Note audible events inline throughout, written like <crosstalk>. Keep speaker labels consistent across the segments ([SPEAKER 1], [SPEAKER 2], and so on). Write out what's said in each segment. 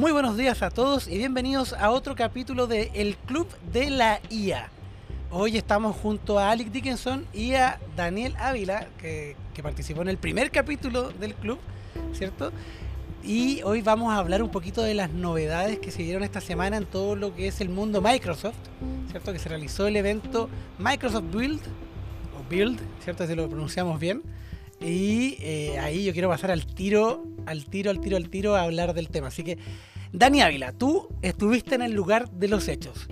[SPEAKER 1] Muy buenos días a todos y bienvenidos a otro capítulo de El Club de la IA. Hoy estamos junto a Alex Dickinson y a Daniel Ávila, que, que participó en el primer capítulo del club, ¿cierto? Y hoy vamos a hablar un poquito de las novedades que se dieron esta semana en todo lo que es el mundo Microsoft, ¿cierto? Que se realizó el evento Microsoft Build, o Build, ¿cierto? Si lo pronunciamos bien. Y eh, ahí yo quiero pasar al tiro, al tiro, al tiro, al tiro a hablar del tema. Así que, Dani Ávila, tú estuviste en el lugar de los hechos.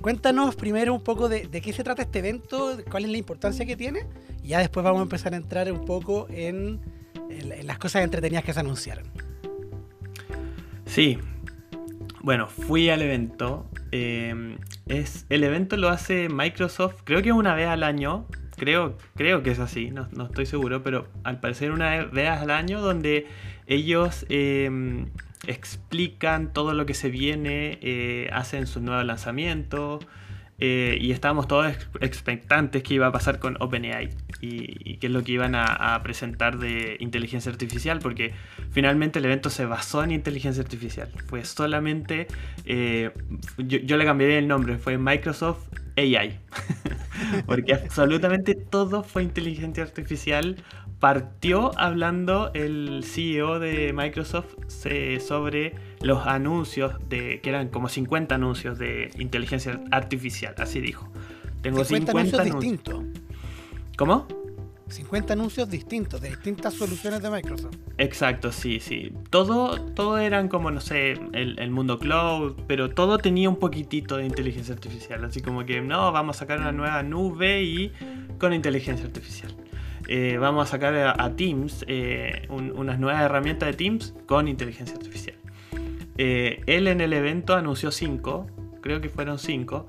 [SPEAKER 1] Cuéntanos primero un poco de, qué se trata este evento, cuál es la importancia que tiene, y ya después vamos a empezar a entrar un poco en, las cosas entretenidas que se anunciaron.
[SPEAKER 2] Sí. Bueno, fui al evento. eh, es, el evento lo hace Microsoft, creo que una vez al año. Creo, creo que es así, no, estoy seguro, pero al parecer una vez al año donde ellos eh, explican todo lo que se viene, eh, hacen sus nuevos lanzamientos eh, y estábamos todos ex- expectantes qué iba a pasar con OpenAI y, qué es lo que iban a, presentar de inteligencia artificial, porque finalmente el evento se basó en inteligencia artificial. Fue solamente, eh, yo, yo le cambiaría el nombre, fue Microsoft AI, <laughs> porque absolutamente todo fue inteligencia artificial. Partió hablando el CEO de Microsoft eh, sobre los anuncios de que eran como 50 anuncios de inteligencia artificial, así dijo. Tengo
[SPEAKER 1] 50
[SPEAKER 2] 50,
[SPEAKER 1] anuncios
[SPEAKER 2] anuncios.
[SPEAKER 1] distintos.
[SPEAKER 2] ¿Cómo?
[SPEAKER 1] 50 anuncios distintos, de distintas soluciones de Microsoft.
[SPEAKER 2] Exacto, sí, sí. Todo, todo eran como, no sé, el, el mundo cloud, pero todo tenía un poquitito de inteligencia artificial. Así como que, no, vamos a sacar una nueva nube y con inteligencia artificial. Eh, vamos a sacar a, Teams, eh, un- unas nuevas herramientas de Teams con inteligencia artificial. Eh, él en el evento anunció cinco, creo que fueron cinco.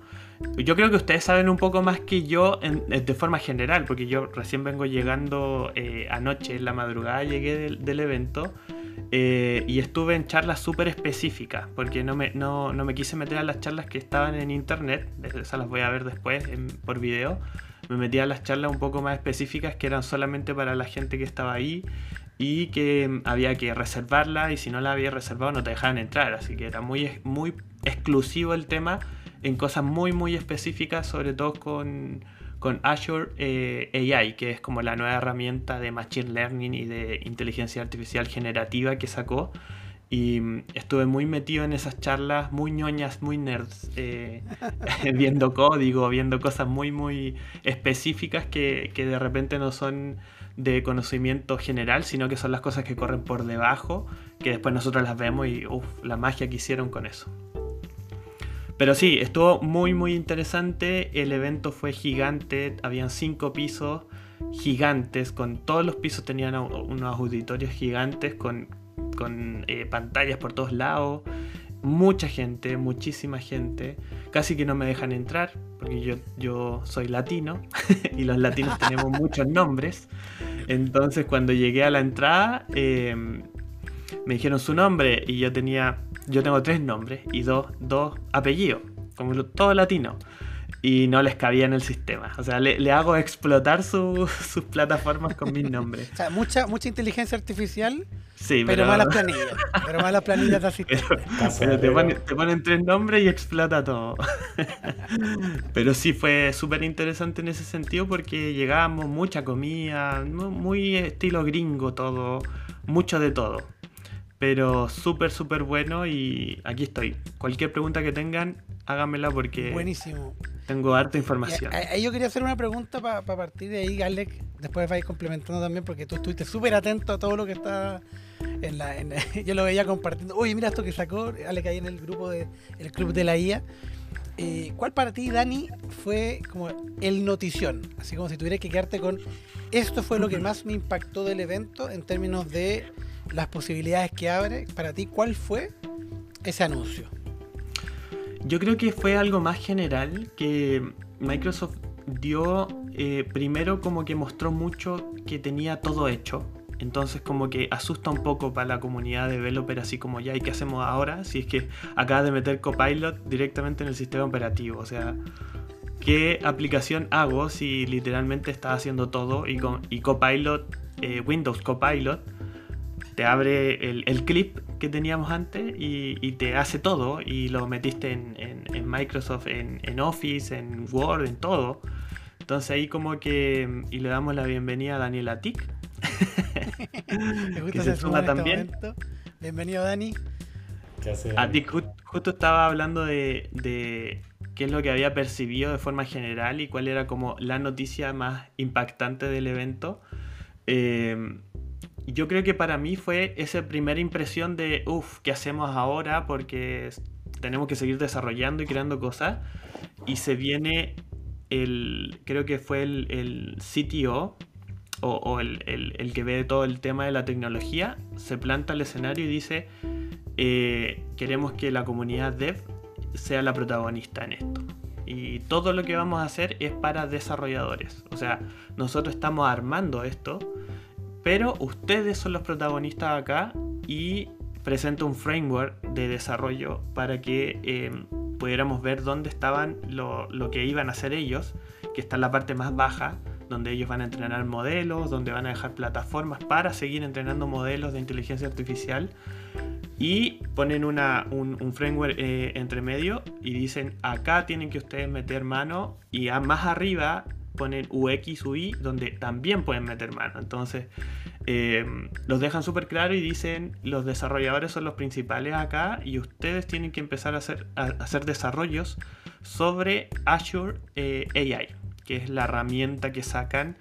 [SPEAKER 2] Yo creo que ustedes saben un poco más que yo de forma general, porque yo recién vengo llegando anoche, en la madrugada llegué del, evento y estuve en charlas súper específicas, porque no me, no, no me quise meter a las charlas que estaban en internet, esas las voy a ver después por video. Me metí a las charlas un poco más específicas que eran solamente para la gente que estaba ahí y que mm, había que reservarla y si no la había reservado no te dejaban entrar, así que era muy, muy exclusivo el tema en cosas muy muy específicas, sobre todo con, con Azure eh, AI, que es como la nueva herramienta de Machine Learning y de inteligencia artificial generativa que sacó. Y mm, estuve muy metido en esas charlas, muy ñoñas, muy nerds, eh, <laughs> viendo código, viendo cosas muy, muy específicas que, que de repente no son de conocimiento general, sino que son las cosas que corren por debajo, que después nosotros las vemos y uff, la magia que hicieron con eso. Pero sí, estuvo muy muy interesante, el evento fue gigante, habían cinco pisos gigantes, con todos los pisos tenían unos auditorios gigantes, con, con eh, pantallas por todos lados, mucha gente, muchísima gente, casi que no me dejan entrar, porque yo, yo soy latino <laughs> y los latinos tenemos <laughs> muchos nombres, entonces cuando llegué a la entrada... eh, me dijeron su nombre y yo tenía, yo tengo tres nombres y dos, dos apellidos, como todo latino. Y no les cabía en el sistema. O sea, le, le hago explotar su- <laughs> sus plataformas con mis nombres. <laughs>
[SPEAKER 1] O sea, mucha, mucha inteligencia artificial,
[SPEAKER 2] Sí,
[SPEAKER 1] pero,
[SPEAKER 2] pero,
[SPEAKER 1] malas <laughs> planillas. Pero malas planillas de asistentes.
[SPEAKER 2] pero te, ponen, te ponen tres nombres y explota todo. pero sí fue súper interesante en ese sentido porque llegábamos mucha comida, mu- muy estilo gringo todo, mucho de todo. Pero súper, súper bueno y aquí estoy. Cualquier pregunta que tengan, háganmela porque
[SPEAKER 1] Buenísimo.
[SPEAKER 2] tengo harta
[SPEAKER 1] Y
[SPEAKER 2] información.
[SPEAKER 1] a- yo quería hacer una pregunta para partir de ahí, Alex. Después vais complementando también, porque tú estuviste súper atento a todo lo que está en la. en- <laughs> yo lo veía compartiendo. Oye, mira esto que sacó Alex ahí en el grupo de el club de la IA. Eh, ¿Cuál para ti, Dani, fue como el notición? Así como si tuvieras que quedarte con. Esto fue lo que más me impactó del evento en términos de las posibilidades que abre. Para ti, ¿cuál fue ese anuncio?
[SPEAKER 2] Yo creo que fue algo más general que Microsoft dio eh, primero como que mostró mucho que tenía todo hecho. Entonces como que asusta un poco para la comunidad de developer así como ya, ¿y qué hacemos ahora? Si es que acaba de meter Copilot directamente en el sistema operativo. O sea, ¿qué aplicación hago si literalmente está haciendo todo y, con, y Copilot, eh, Windows Copilot, te abre el, el clip que teníamos antes y, te hace todo y lo metiste en, Microsoft, en, Office, en Word, en todo. Entonces ahí como que y le damos la bienvenida a Daniela <laughs> Tick.
[SPEAKER 1] que se suma este también. Bienvenido Dani.
[SPEAKER 2] A ti justo estaba hablando de, qué es lo que había percibido de forma general y cuál era como la noticia más impactante del evento. Eh, yo creo que para mí fue esa primera impresión de, uff, ¿qué hacemos ahora? Porque tenemos que seguir desarrollando y creando cosas. Y se viene el, creo que fue el, el CTO o, el, el, que ve todo el tema de la tecnología, se planta al escenario y dice, eh, queremos que la comunidad dev sea la protagonista en esto. Y todo lo que vamos a hacer es para desarrolladores. O sea, nosotros estamos armando esto pero ustedes son los protagonistas acá y presenta un framework de desarrollo para que eh, pudiéramos ver dónde estaban lo, que iban a hacer ellos, que está en la parte más baja, donde ellos van a entrenar modelos, donde van a dejar plataformas para seguir entrenando modelos de inteligencia artificial. Y ponen una, un, framework eh, entre medio y dicen acá tienen que ustedes meter mano y más arriba ponen UX, UI, donde también pueden meter mano. Entonces, eh, los dejan súper claro y dicen, los desarrolladores son los principales acá y ustedes tienen que empezar a hacer, hacer desarrollos sobre Azure eh, AI, que es la herramienta que sacan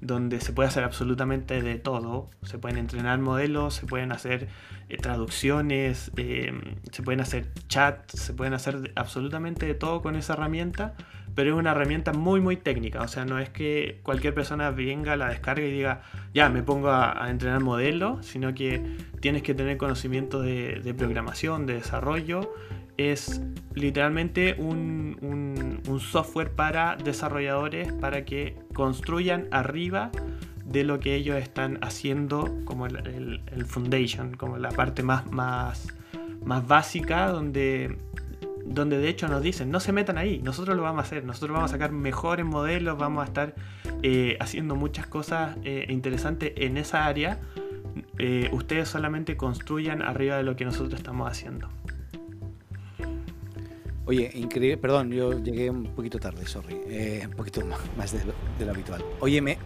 [SPEAKER 2] donde se puede hacer absolutamente de todo. Se pueden entrenar modelos, se pueden hacer eh, traducciones, se pueden hacer chats, se pueden hacer absolutamente de todo con esa herramienta pero es una herramienta muy muy técnica, o sea, no es que cualquier persona venga, la descargue y diga, ya, me pongo a, entrenar modelos, sino que tienes que tener conocimiento de, programación, de desarrollo, es literalmente un, software para desarrolladores para que construyan arriba de lo que ellos están haciendo como el, el foundation, como la parte más, más, más básica donde donde de hecho nos dicen, no se metan ahí, nosotros lo vamos a hacer, nosotros vamos a sacar mejores modelos, vamos a estar eh, haciendo muchas cosas eh, interesantes en esa área, eh, ustedes solamente construyan arriba de lo que nosotros estamos haciendo.
[SPEAKER 3] Oye, increíble, perdón, yo llegué un poquito tarde, sorry, un poquito <laughs> más, de, lo, habitual. Oye, me,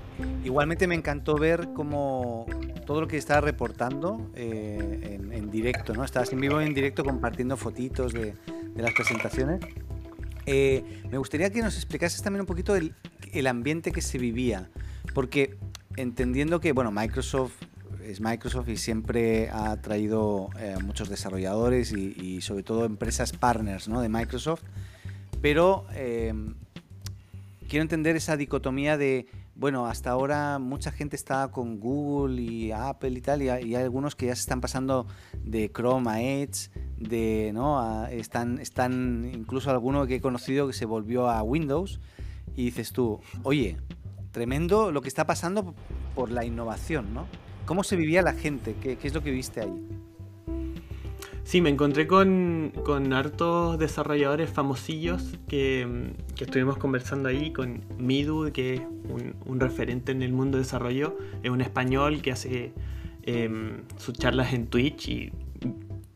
[SPEAKER 3] igualmente me encantó ver cómo todo lo que estaba reportando en, en, directo, ¿no? Estabas en vivo en directo compartiendo fotitos de, las presentaciones. Eh, me gustaría que nos explicases también un poquito el, ambiente que se vivía, porque entendiendo que, bueno, Microsoft es Microsoft y siempre ha traído eh, muchos desarrolladores y, sobre todo empresas partners ¿no? de Microsoft, pero eh, quiero entender esa dicotomía de, bueno, hasta ahora mucha gente está con Google y Apple y tal, y hay, algunos que ya se están pasando de Chrome a Edge, de, ¿no? están, están incluso alguno que he conocido que se volvió a Windows y dices tú, oye, tremendo lo que está pasando por la innovación, ¿no? ¿Cómo se vivía la gente? ¿Qué, es lo que viste ahí?
[SPEAKER 2] Sí, me encontré con, con hartos desarrolladores famosillos que, que, estuvimos conversando ahí, con Midu, que es un, referente en el mundo de desarrollo, es un español que hace em, sus charlas en Twitch y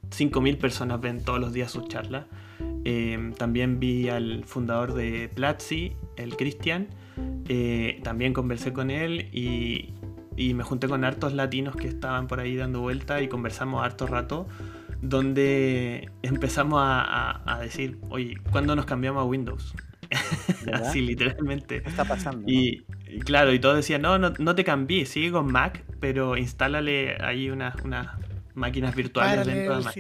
[SPEAKER 2] 5.000 personas ven todos los días sus charlas. Em, también vi al fundador de Platzi, el Cristian. Eh, también conversé con él y, me junté con hartos latinos que estaban por ahí dando vuelta y conversamos harto rato. Donde empezamos a, decir, oye, ¿cuándo nos cambiamos a Windows? <laughs> Así literalmente.
[SPEAKER 3] está pasando?
[SPEAKER 2] Y, claro, y todos decían, no, no, no te cambies, sigue con Mac, pero instálale ahí unas una, máquinas virtuales dentro de Mac.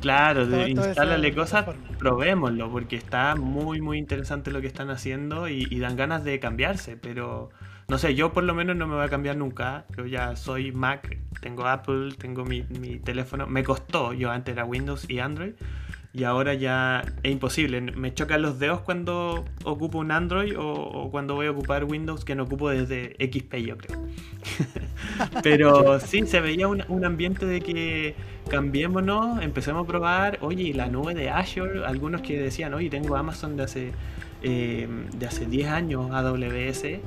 [SPEAKER 2] Claro, instálale cosas, probémoslo, porque está muy, muy interesante lo que están haciendo y, dan ganas de cambiarse, pero no sé, yo por lo menos no me voy a cambiar nunca. Yo ya soy Mac, tengo Apple, tengo mi, mi teléfono. Me costó, yo antes era Windows y Android, y ahora ya es imposible. Me chocan los dedos cuando ocupo un Android o, cuando voy a ocupar Windows que no ocupo desde XP, yo creo. <laughs> Pero sí, se veía un, ambiente de que cambiémonos, empecemos a probar. Oye, la nube de Azure, algunos que decían, oye, tengo Amazon de hace, eh, de hace 10 años, AWS.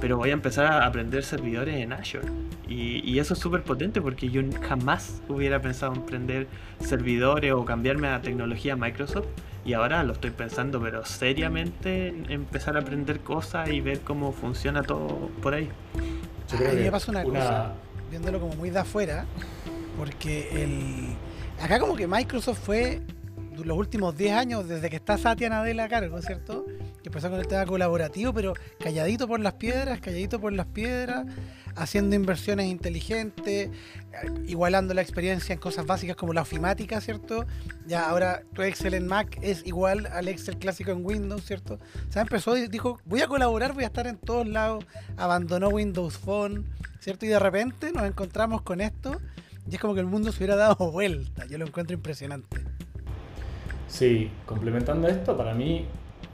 [SPEAKER 2] Pero voy a empezar a aprender servidores en Azure. Y, eso es súper potente porque yo jamás hubiera pensado en aprender servidores o cambiarme a tecnología Microsoft. Y ahora lo estoy pensando, pero seriamente en empezar a aprender cosas y ver cómo funciona todo por ahí.
[SPEAKER 1] a mí me pasa una, cosa, viéndolo como muy de afuera, porque el acá como que Microsoft fue los últimos 10 años, desde que está Satya Nadella a cargo, ¿cierto? Que empezó con el tema colaborativo, pero calladito por las piedras, calladito por las piedras, haciendo inversiones inteligentes, igualando la experiencia en cosas básicas como la ofimática, ¿cierto? Ya ahora tu Excel en Mac es igual al Excel clásico en Windows, ¿cierto? O sea, empezó y dijo, voy a colaborar, voy a estar en todos lados, abandonó Windows Phone, ¿cierto? Y de repente nos encontramos con esto y es como que el mundo se hubiera dado <laughs> vuelta. Yo lo encuentro impresionante.
[SPEAKER 4] Sí, complementando esto, para mí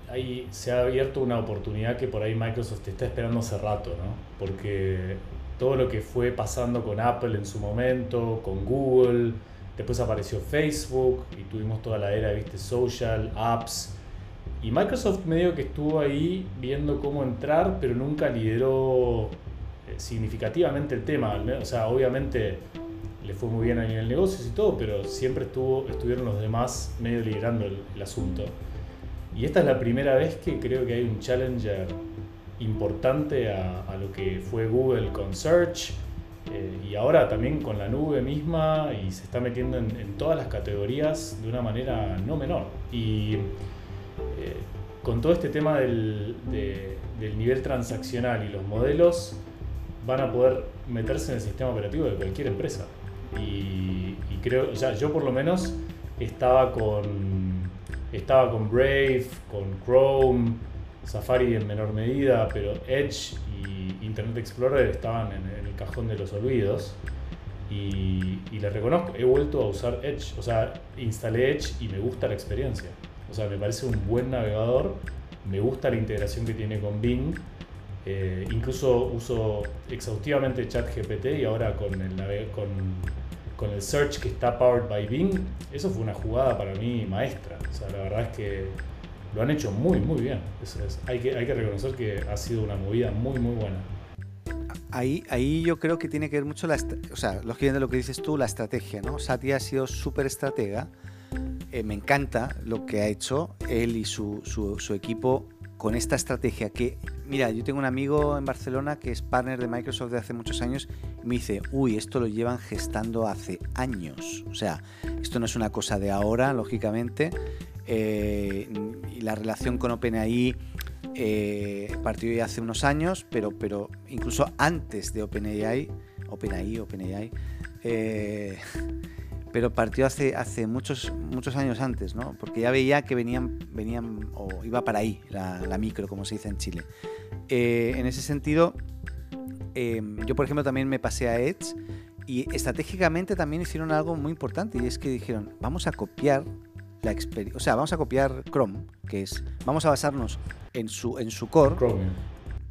[SPEAKER 4] ahí se ha abierto una oportunidad que por ahí Microsoft está esperando hace rato, ¿no? Porque todo lo que fue pasando con Apple en su momento, con Google, después apareció Facebook y tuvimos toda la era, viste, social, apps. Y Microsoft medio que estuvo ahí viendo cómo entrar, pero nunca lideró eh, significativamente el tema. O sea, obviamente le fue muy bien a nivel negocios y todo, pero siempre estuvo, estuvieron los demás medio liderando el, asunto. Y esta es la primera vez que creo que hay un challenger importante a, lo que fue Google con Search eh, y ahora también con la nube misma y se está metiendo en, todas las categorías de una manera no menor. Y eh, con todo este tema del, del nivel transaccional y los modelos van a poder meterse en el sistema operativo de cualquier empresa. Y, creo, o sea, yo por lo menos estaba con, estaba con Brave, con Chrome, Safari en menor medida, pero Edge y Internet Explorer estaban en, el cajón de los olvidos. Y, y, le reconozco, he vuelto a usar Edge, o sea, instalé Edge y me gusta la experiencia. O sea, me parece un buen navegador, me gusta la integración que tiene con Bing. Eh, incluso uso exhaustivamente ChatGPT y ahora con el, con con el search que está powered by Bing, eso fue una jugada para mí maestra. O sea, la verdad es que lo han hecho muy, muy bien. hay, que, hay que reconocer que ha sido una movida muy, muy buena.
[SPEAKER 3] Ahí, ahí yo creo que tiene que ver mucho, la, o sea, lógicamente lo que dices tú, la estrategia, ¿no? Satya ha sido súper estratega. Eh, me encanta lo que ha hecho él y su, su, su equipo con esta estrategia que, mira, yo tengo un amigo en Barcelona que es partner de Microsoft de hace muchos años y me dice, uy, esto lo llevan gestando hace años. O sea, esto no es una cosa de ahora, lógicamente. Eh, y la relación con OpenAI eh, partió ya hace unos años, pero, pero incluso antes de OpenAI, OpenAI, OpenAI, eh, pero partió hace, hace muchos, muchos años antes, ¿no? Porque ya veía que venían, venían o iba para ahí la, micro, como se dice en Chile. Eh, en ese sentido, em, yo por ejemplo también me pasé a Edge y estratégicamente también hicieron algo muy importante y es que dijeron, vamos a copiar la experiencia, o sea, vamos a copiar Chrome, que es, vamos a basarnos en su, en su core,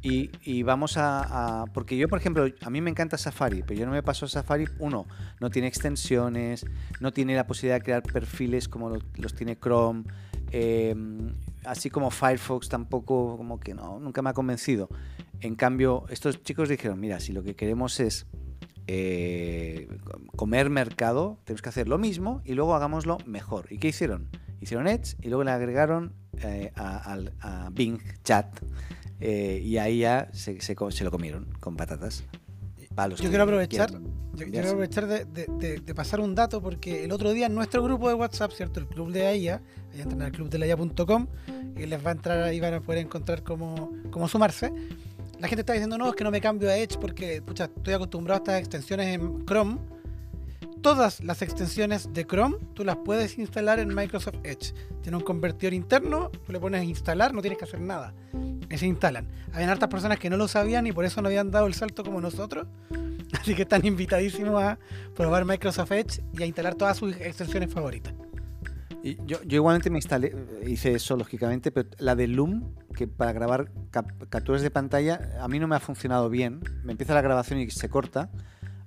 [SPEAKER 3] y, vamos a, Porque yo, por ejemplo, a mí me encanta Safari, pero yo no me paso a Safari. Uno, no tiene extensiones, no tiene la posibilidad de crear perfiles como los tiene Chrome. Em, así como Firefox tampoco, como que no, nunca me ha convencido. En cambio, estos chicos dijeron: Mira, si lo que queremos es eh, comer mercado, tenemos que hacer lo mismo y luego hagámoslo mejor. ¿Y qué hicieron? Hicieron Edge y luego le agregaron eh, a Bing Chat eh, y ahí ya se, se, lo comieron con patatas.
[SPEAKER 1] yo quiero aprovechar, yo quiero aprovechar de, de, pasar un dato porque el otro día en nuestro grupo de WhatsApp, ¿cierto? El club de AIA, ahí entran al clubdelaya.com y les va a entrar ahí, van a poder encontrar cómo, cómo sumarse. La gente está diciendo, no, es que no me cambio a Edge porque pucha, estoy acostumbrado a estas extensiones en Chrome todas las extensiones de Chrome tú las puedes instalar en Microsoft Edge. Tiene un convertidor interno, tú le pones instalar, no tienes que hacer nada se instalan. Habían hartas personas que no lo sabían y por eso no habían dado el salto como nosotros. <laughs> Así que están invitadísimos a probar Microsoft Edge y a instalar todas sus extensiones favoritas.
[SPEAKER 3] Y yo, yo, igualmente me instalé, hice eso lógicamente, pero la de Loom, que para grabar capturas de pantalla, a mí no me ha funcionado bien. Me empieza la grabación y se corta,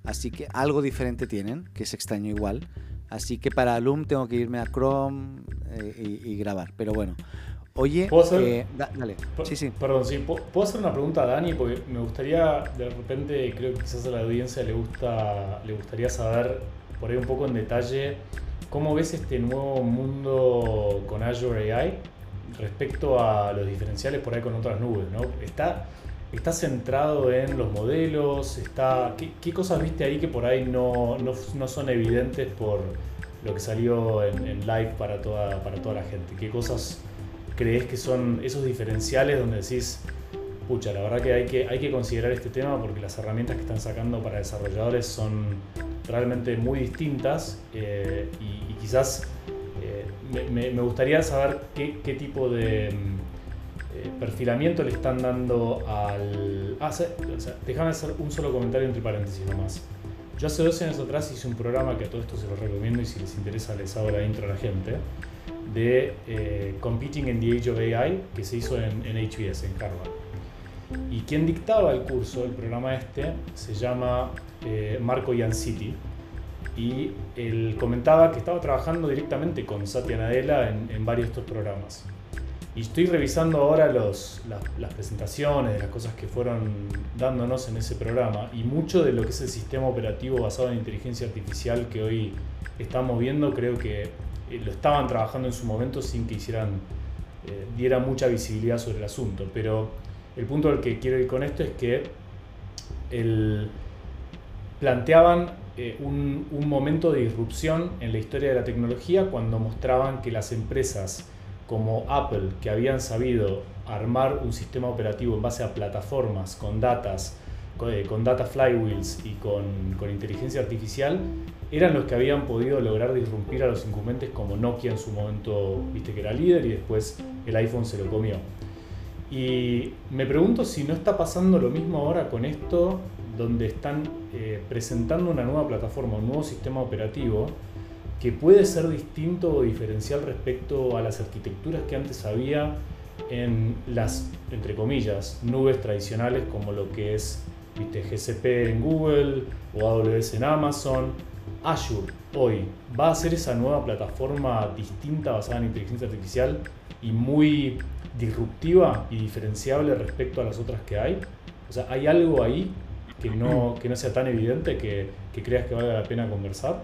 [SPEAKER 3] así que algo diferente tienen, que es extraño igual. Así que para Loom tengo que irme a Chrome eh, y, y, grabar. Pero bueno, Oye,
[SPEAKER 4] ¿Puedo hacer-
[SPEAKER 3] eh, da- dale. Sí, sí.
[SPEAKER 4] Perdón, sí, ¿puedo puedo hacer una pregunta a Dani? Porque me gustaría, de repente, creo que quizás a la audiencia le, gusta, le gustaría saber por ahí un poco en detalle cómo ves este nuevo mundo con Azure AI respecto a los diferenciales por ahí con otras nubes, ¿no? Está, está centrado en los modelos, está, ¿qué, qué cosas viste ahí que por ahí no, no, no son evidentes por lo que salió en, en live para toda, para toda la gente? ¿Qué cosas crees que son esos diferenciales donde decís, pucha, la verdad que hay que, hay que considerar este tema porque las herramientas que están sacando para desarrolladores son realmente muy distintas eh, y, y quizás eh, me, me- gustaría saber qué, qué tipo de eh, perfilamiento le están dando al... Ah, se- o sea, déjame hacer un solo comentario entre paréntesis nomás. Yo hace dos años atrás hice un programa que a todo esto se lo recomiendo y si les interesa les hago la intro a la gente de eh, Competing in the Age of AI que se hizo en, en HBS, en Harvard. Y quien dictaba el curso, el programa este, se llama eh, Marco Yanciti. Y él comentaba que estaba trabajando directamente con Satya Nadella en, en varios de estos programas. Y estoy revisando ahora los, las, las presentaciones las cosas que fueron dándonos en ese programa. Y mucho de lo que es el sistema operativo basado en inteligencia artificial que hoy estamos viendo, creo que lo estaban trabajando en su momento sin que hicieran, eh, diera mucha visibilidad sobre el asunto. Pero el punto al que quiero ir con esto es que el, planteaban eh, un, un momento de disrupción en la historia de la tecnología cuando mostraban que las empresas como Apple, que habían sabido armar un sistema operativo en base a plataformas con datas, con, eh, con data flywheels y con, con inteligencia artificial, eran los que habían podido lograr disrumpir a los incumbentes como Nokia en su momento, viste que era líder y después el iPhone se lo comió. Y me pregunto si no está pasando lo mismo ahora con esto, donde están eh, presentando una nueva plataforma, un nuevo sistema operativo, que puede ser distinto o diferencial respecto a las arquitecturas que antes había en las, entre comillas, nubes tradicionales como lo que es ¿viste? GCP en Google o AWS en Amazon. Azure hoy va a ser esa nueva plataforma distinta basada en inteligencia artificial y muy disruptiva y diferenciable respecto a las otras que hay. O sea, ¿hay algo ahí que no, que no sea tan evidente que, que creas que valga la pena conversar?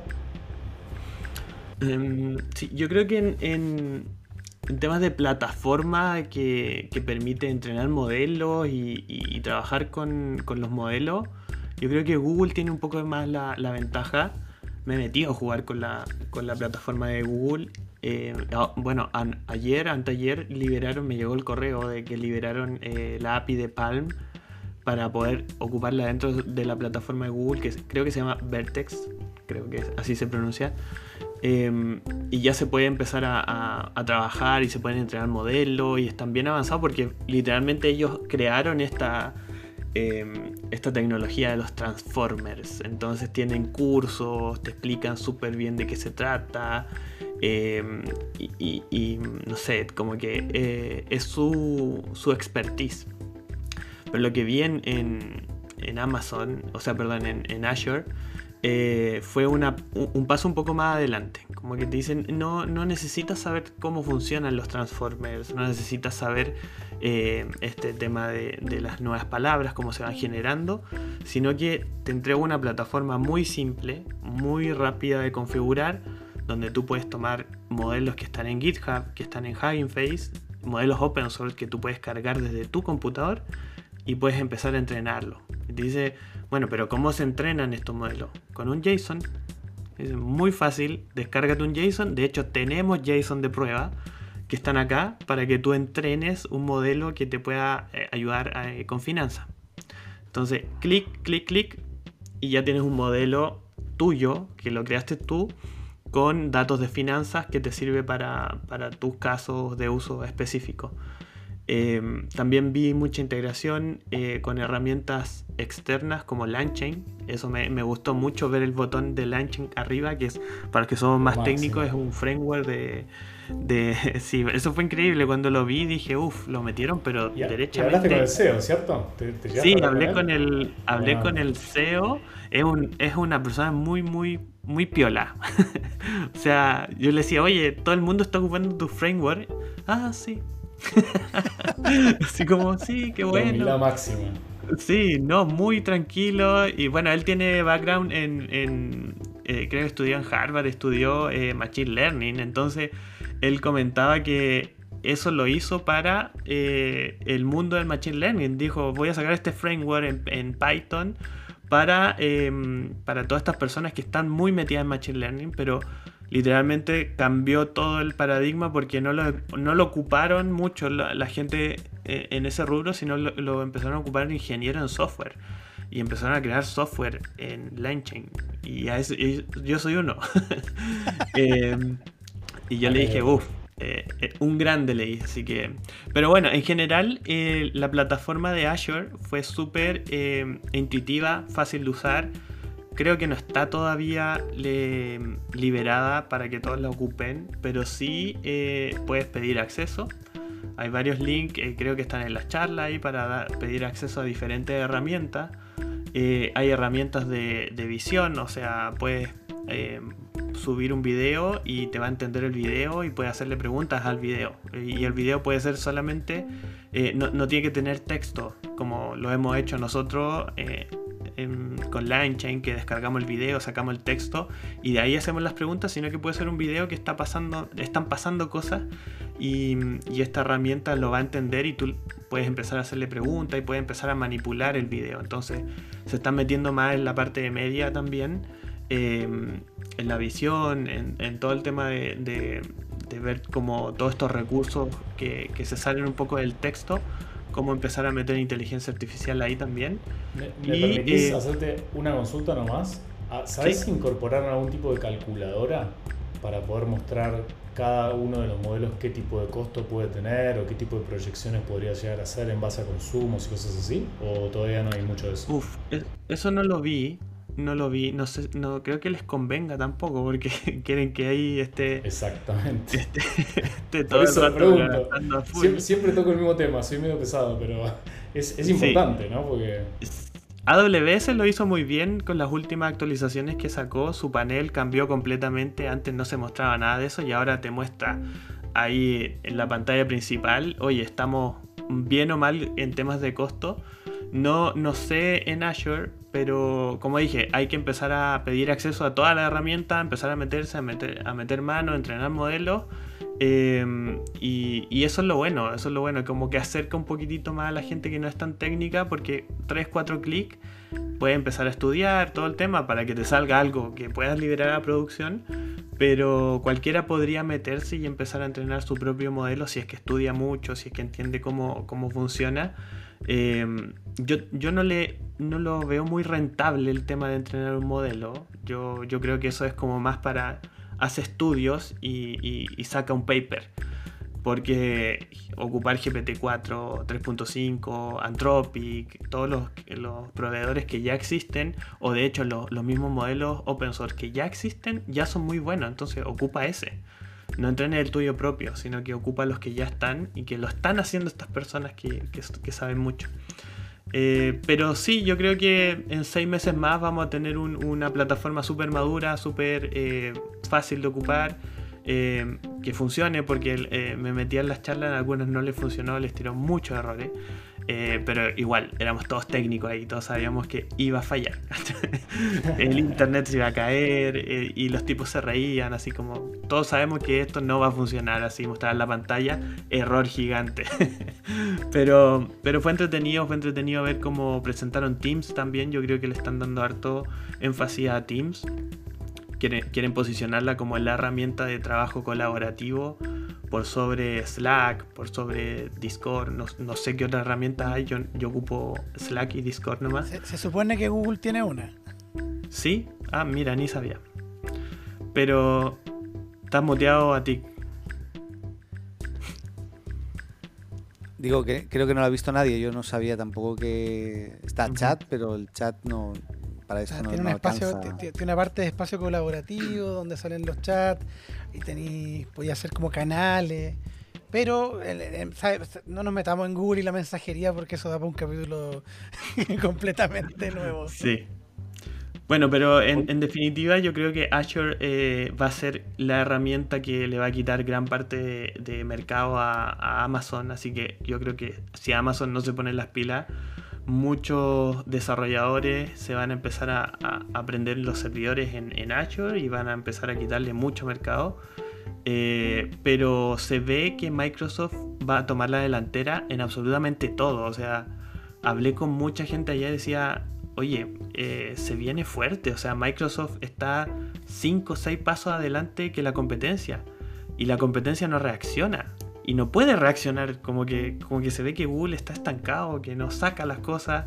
[SPEAKER 2] Em, sí, yo creo que en, en- en temas de plataforma que, permite entrenar modelos y, trabajar con, los modelos, yo creo que Google tiene un poco más la, ventaja. Me he metido a jugar con la, con la plataforma de Google. Eh, ah, bueno, ayer, anteayer, liberaron, me llegó el correo de que liberaron eh, la API de Palm para poder ocuparla dentro de la plataforma de Google, que creo que se llama Vertex, creo que así se pronuncia. Eh, y ya se puede empezar a, trabajar y se pueden entrenar modelos y están bien avanzados porque literalmente ellos crearon esta, eh, esta tecnología de los transformers. Entonces tienen cursos, te explican súper bien de qué se trata. eh, y, no sé, como que eh, es su, su expertise. Pero lo que vi en, en- Amazon, o sea, perdón, en Azure, eh, fue un, paso un poco más adelante. Como que te dicen, no, necesitas saber cómo funcionan los Transformers, no necesitas saber eh, este tema de, de las nuevas palabras, cómo se van generando, sino que te entrega una plataforma muy simple, muy rápida de configurar, donde tú puedes tomar modelos que están en GitHub, que están en Hugging Face, modelos open source que tú puedes cargar desde tu computador y puedes empezar a entrenarlo. Dice, bueno, pero ¿cómo se entrenan estos modelos? Con un JSON. Es muy fácil, descárgate un JSON. De hecho, tenemos JSON de prueba que están acá para que tú entrenes un modelo que te pueda eh, ayudar eh, con finanzas. Entonces, clic, clic, clic y ya tienes un modelo tuyo que lo creaste tú con datos de finanzas que te sirve para, para tus casos de uso específico. Eh, también vi mucha integración eh, con herramientas externas como LangChain. Eso me, me gustó mucho ver el botón de LangChain arriba, que es para los que somos más técnicos, es un framework de, de... <laughs> Sí, eso fue increíble. Cuando lo vi dije, uff, lo metieron, pero
[SPEAKER 4] Y, y
[SPEAKER 2] derechamente...
[SPEAKER 4] hablaste con el CEO, ¿cierto? ¿Te- te llegaste
[SPEAKER 2] Sí, hablé con el, hablé
[SPEAKER 4] Ah.
[SPEAKER 2] con el CEO. Es, un, es una persona muy, muy, muy piola. <laughs> o sea, yo le decía, oye, todo el mundo está ocupando tu framework. Ah, sí. <laughs> Así como, sí, qué bueno.
[SPEAKER 4] La máxima.
[SPEAKER 2] Sí, no, muy tranquilo. Y bueno, él tiene background en, en eh, creo que estudió en Harvard, estudió eh, Machine Learning. Entonces, él comentaba que eso lo hizo para eh, el mundo del Machine Learning. Dijo, voy a sacar este framework en, Python para, em, para todas estas personas que están muy metidas en Machine Learning, pero literalmente cambió todo el paradigma porque no lo, no lo ocuparon mucho la, gente eh, en ese rubro, sino lo, empezaron a ocupar ingenieros en software. Y empezaron a crear software en LangChain. Y, a yo soy uno. <laughs> Em, y yo le dije, uff, eh, eh, un grande leí, así que... Pero bueno, en general la plataforma de Azure fue súper intuitiva, fácil de usar creo que no está todavía liberada para que todos la ocupen, pero sí eh, puedes pedir acceso. Hay varios links, eh, creo que están en las charlas ahí para pedir acceso a diferentes herramientas. Eh, hay herramientas de, visión, o sea, puedes subir un video y te va a entender el video y puedes hacerle preguntas al video. Y el video puede ser solamente, no, no, tiene que tener texto, como lo hemos hecho nosotros con LineChain que descargamos el video, sacamos el texto y de ahí hacemos las preguntas, sino que puede ser un video que está pasando, están pasando cosas y, esta herramienta lo va a entender y tú puedes empezar a hacerle preguntas y puedes empezar a manipular el video. Entonces se están metiendo más en la parte de media también, em, en la visión, en, todo el tema de, ver como todos estos recursos que se salen un poco del texto cómo empezar a meter inteligencia artificial ahí también.
[SPEAKER 4] ¿Me, permitís eh, hacerte una consulta nomás? Ah, ¿Sabes incorporar algún tipo de calculadora para poder mostrar cada uno de los modelos qué tipo de costo puede tener o qué tipo de proyecciones podría llegar a hacer en base a consumos y cosas así? ¿O todavía no hay mucho de eso?
[SPEAKER 2] Uf, eso no lo vi, no lo vi, no sé, no creo que les convenga tampoco porque <laughs> quieren que ahí esté
[SPEAKER 4] exactamente
[SPEAKER 2] esté, <laughs> todo eso el
[SPEAKER 4] pregunto. Siempre, toco el mismo tema, soy medio pesado, pero es, importante, ¿no? Porque
[SPEAKER 2] AWS lo hizo muy bien con las últimas actualizaciones que sacó, su panel cambió completamente, antes no se mostraba nada de eso y ahora te muestra ahí en la pantalla principal, oye, estamos bien o mal en temas de costo. No, no sé en Azure, pero como dije, hay que empezar a pedir acceso a toda la herramienta, empezar a meterse, a meter, a meter mano, entrenar modelos. Em, y, eso es lo bueno, eso es lo bueno, como que acerca un poquitito más a la gente que no es tan técnica, porque 3-4 clics puedes empezar a estudiar todo el tema para que te salga algo que puedas liberar a producción, pero cualquiera podría meterse y empezar a entrenar su propio modelo si es que estudia mucho, si es que entiende cómo, cómo funciona. Em, yo, yo no, le, no lo veo muy rentable el tema de entrenar un modelo. Yo, yo creo que eso es como más para hacer estudios y, saca un paper. Porque ocupar GPT-4, 3.5, Anthropic, todos los, proveedores que ya existen, o de hecho los, los mismos modelos open source que ya existen, ya son muy buenos. Entonces ocupa ese no entrenes el tuyo propio, sino que ocupa los que ya están y que lo están haciendo estas personas que, saben mucho. Eh, pero sí, yo creo que en seis meses más vamos a tener una plataforma súper madura, súper eh, fácil de ocupar, eh, que funcione, porque me metí en las charlas, a algunos no les funcionó, les tiró muchos errores. Eh, pero igual, éramos todos técnicos ahí, todos sabíamos que iba a fallar. <laughs> el internet se iba a caer eh, y los tipos se reían, así como todos sabemos que esto no va a funcionar, así mostrar la pantalla, error gigante. <laughs> pero, pero fue entretenido, fue entretenido ver cómo presentaron Teams también, yo creo que le están dando harto énfasis a Teams. Quieren, quieren posicionarla como la herramienta de trabajo colaborativo por sobre Slack, por sobre Discord, no, sé qué otras herramientas hay, yo, yo ocupo Slack y Discord nomás.
[SPEAKER 1] Se, supone que Google tiene una.
[SPEAKER 2] ¿Sí? Ah, mira, ni sabía. Pero estás muteado a ti.
[SPEAKER 3] Digo que creo que no lo ha visto nadie, yo no sabía tampoco que está chat, pero el chat no, para eso no,
[SPEAKER 1] tiene, un espacio, tiene una parte de espacio colaborativo donde salen los chats y tení, podía hacer como canales. Pero no nos metamos en Google y la mensajería porque eso da para un capítulo <laughs> completamente nuevo.
[SPEAKER 2] Sí. Bueno, pero en, en, definitiva yo creo que Azure eh, va a ser la herramienta que le va a quitar gran parte de, de mercado a, a, Amazon. Así que yo creo que si Amazon no se pone las pilas, muchos desarrolladores se van a empezar a, aprender los servidores en, en, Azure y van a empezar a quitarle mucho mercado. Eh, pero se ve que Microsoft va a tomar la delantera en absolutamente todo. O sea, hablé con mucha gente allá y decía, oye, eh, se viene fuerte. O sea, Microsoft está 5 o 6 pasos adelante que la competencia. Y la competencia no reacciona y no puede reaccionar, como que, como que se ve que Google está estancado, que no saca las cosas,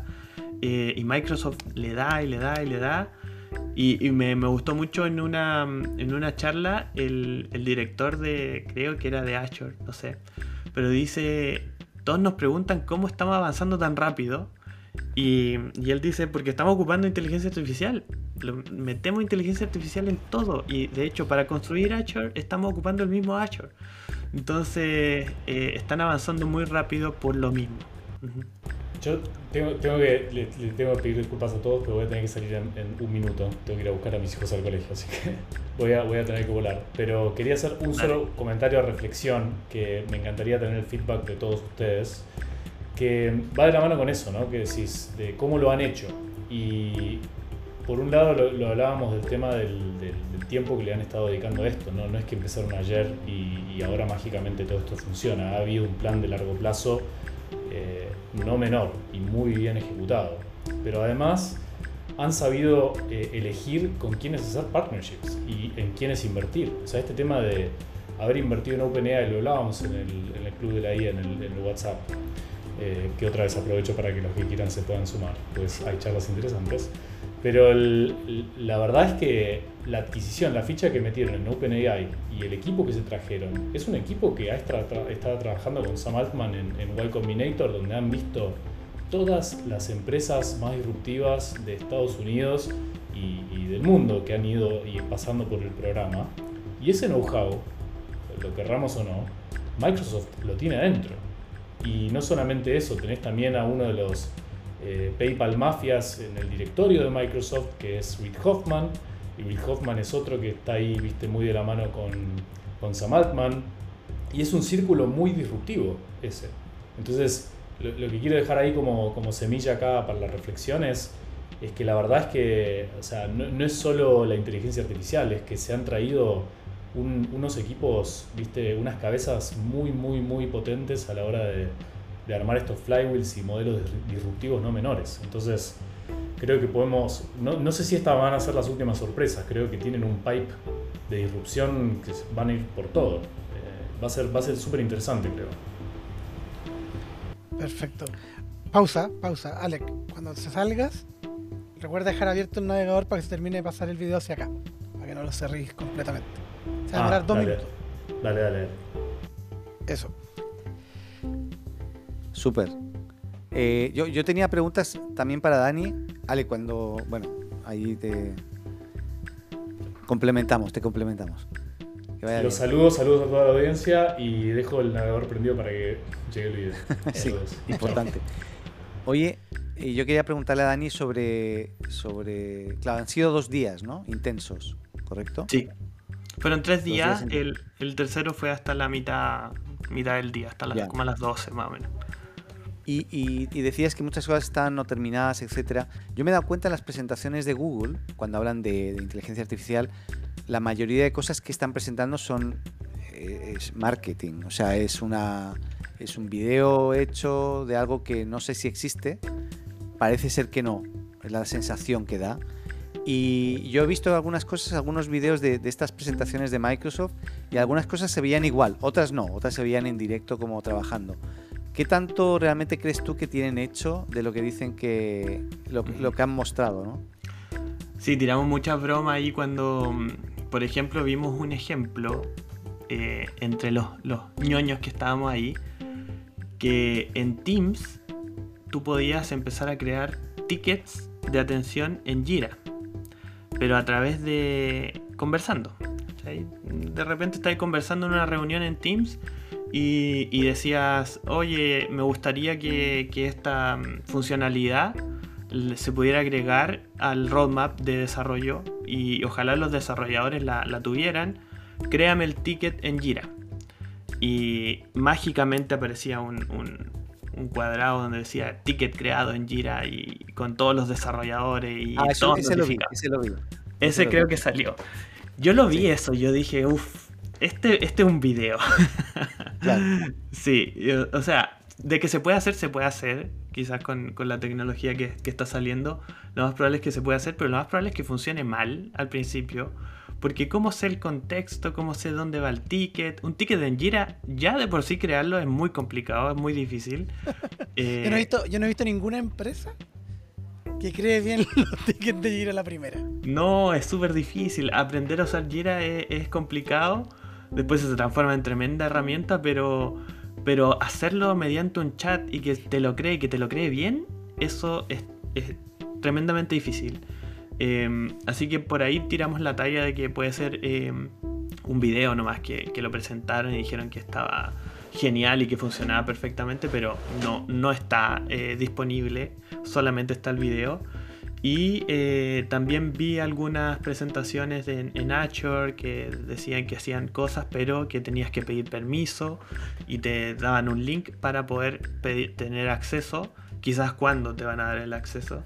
[SPEAKER 2] eh, y Microsoft le da y le da y le da. Y, me, me, gustó mucho en una, en una charla el, el, director de, creo que era de Azure, no sé, pero dice, todos nos preguntan cómo estamos avanzando tan rápido. Y, y él dice, porque estamos ocupando inteligencia artificial. Metemos inteligencia artificial en todo. Y de hecho, para construir Azure, estamos ocupando el mismo Azure. Entonces, eh, están avanzando muy rápido por lo mismo. Uh -huh.
[SPEAKER 4] Yo tengo, tengo que, le, le, tengo que pedir disculpas a todos, pero voy a tener que salir en, en, un minuto. Tengo que ir a buscar a mis hijos al colegio, así que <laughs> voy a, voy a tener que volar. Pero quería hacer un solo comentario de reflexión que me encantaría tener el feedback de todos ustedes, que va de la mano con eso, ¿no? Que decís, de cómo lo han hecho. Y por un lado lo, lo hablábamos del tema del, del, del, tiempo que le han estado dedicando a esto, ¿no? No es que empezaron ayer y, y ahora mágicamente todo esto funciona. Ha habido un plan de largo plazo eh, no menor y muy bien ejecutado. Pero además han sabido eh, elegir con quiénes hacer partnerships y en quiénes invertir. O sea, este tema de haber invertido en OpenAI, lo hablábamos en el, en el club de la IA, en el, en el WhatsApp, eh, que otra vez aprovecho para que los que quieran se puedan sumar, pues hay charlas interesantes. Pero la verdad es que la adquisición, la ficha que metieron en OpenAI y el equipo que se trajeron, es un equipo que ha estado, tra trabajando con Sam Altman en, en Combinator, donde han visto todas las empresas más disruptivas de Estados Unidos y, y del mundo que han ido y pasando por el programa. Y ese know-how, lo querramos o no, Microsoft lo tiene adentro. Y no solamente eso, tenés también a uno de los eh, PayPal Mafias en el directorio de Microsoft, que es Reid Hoffman. Y Reid Hoffman es otro que está ahí, viste, muy de la mano con, con Sam Altman. Y es un círculo muy disruptivo ese. Entonces, lo, que quiero dejar ahí como, como semilla acá para la reflexión es, que la verdad es que o sea, no, es solo la inteligencia artificial, es que se han traído un, unos equipos, viste, unas cabezas muy, muy, muy potentes a la hora de, de armar estos flywheels y modelos disruptivos no menores. Entonces, creo que podemos, no, no, sé si estas van a ser las últimas sorpresas, creo que tienen un pipe de disrupción que van a ir por todo. Eh, va a ser va a ser súper interesante, creo.
[SPEAKER 1] Perfecto. Pausa, pausa. Alec, cuando se salgas, recuerda dejar abierto el navegador para que se termine de pasar el video hacia acá, para que no lo cerréis completamente. Se va a demorar ah, dos
[SPEAKER 4] dale,
[SPEAKER 1] minutos.
[SPEAKER 4] Dale, dale.
[SPEAKER 1] Eso.
[SPEAKER 3] Súper. Eh, yo, yo, tenía preguntas también para Dani. Ale, cuando. Bueno, ahí te. Complementamos, te complementamos.
[SPEAKER 4] Los saludos, saludos a toda la audiencia y dejo el navegador prendido para que llegue el video. <laughs>
[SPEAKER 3] sí, importante. Oye, yo quería preguntarle a Dani sobre, sobre. Claro, han sido dos días, ¿no? Intensos, ¿correcto?
[SPEAKER 2] Sí. Fueron tres días, días el, el, tercero fue hasta la mitad, mitad del día, hasta las, como a las 12 más o menos.
[SPEAKER 3] Y, y, y, decías que muchas cosas están no terminadas, etcétera. Yo me he dado cuenta en las presentaciones de Google, cuando hablan de, de inteligencia artificial, la mayoría de cosas que están presentando son eh, es marketing. O sea, es, una, es un video hecho de algo que no sé si existe. Parece ser que no. Es la sensación que da. Y yo he visto algunas cosas, algunos videos de, de, estas presentaciones de Microsoft y algunas cosas se veían igual, otras no, otras se veían en directo como trabajando. ¿Qué tanto realmente crees tú que tienen hecho de lo que dicen que. lo, lo que han mostrado, no?
[SPEAKER 2] Sí, tiramos muchas bromas ahí cuando, por ejemplo, vimos un ejemplo eh, entre los, los ñoños que estábamos ahí, que en Teams tú podías empezar a crear tickets de atención en Jira, pero a través de conversando. ¿sí? De repente estás conversando en una reunión en Teams y, y decías, oye, me gustaría que, que, esta funcionalidad se pudiera agregar al roadmap de desarrollo y ojalá los desarrolladores la, tuvieran, créame el ticket en Jira. Y mágicamente aparecía un, cuadrado donde decía ticket creado en Jira y con todos los desarrolladores y
[SPEAKER 3] ah, ese, lo vi, ese lo vi.
[SPEAKER 2] Ese, creo que salió. Yo lo vi eso, yo dije, uff, este, este es un video. <laughs> Sí, o sea, de que se puede hacer, se puede hacer. Quizás con, la tecnología que, está saliendo, lo más probable es que se pueda hacer, pero lo más probable es que funcione mal al principio. Porque cómo sé el contexto, cómo sé dónde va el ticket. Un ticket en Jira, ya de por sí crearlo es muy complicado, es muy difícil. <laughs>
[SPEAKER 1] yo, no he visto, yo no he visto ninguna empresa que cree bien <laughs> los tickets de Jira la primera.
[SPEAKER 2] No, es súper difícil. Aprender a usar Jira es complicado después se transforma en tremenda herramienta, pero, pero hacerlo mediante un chat y que te lo cree, que te lo cree bien, eso es, tremendamente difícil. Em, así que por ahí tiramos la talla de que puede ser em, un video nomás que, que lo presentaron y dijeron que estaba genial y que funcionaba perfectamente, pero no, no está eh, disponible, solamente está el video. Y eh, también vi algunas presentaciones en, Azure que decían que hacían cosas, pero que tenías que pedir permiso y te daban un link para poder tener acceso. Quizás cuándo te van a dar el acceso.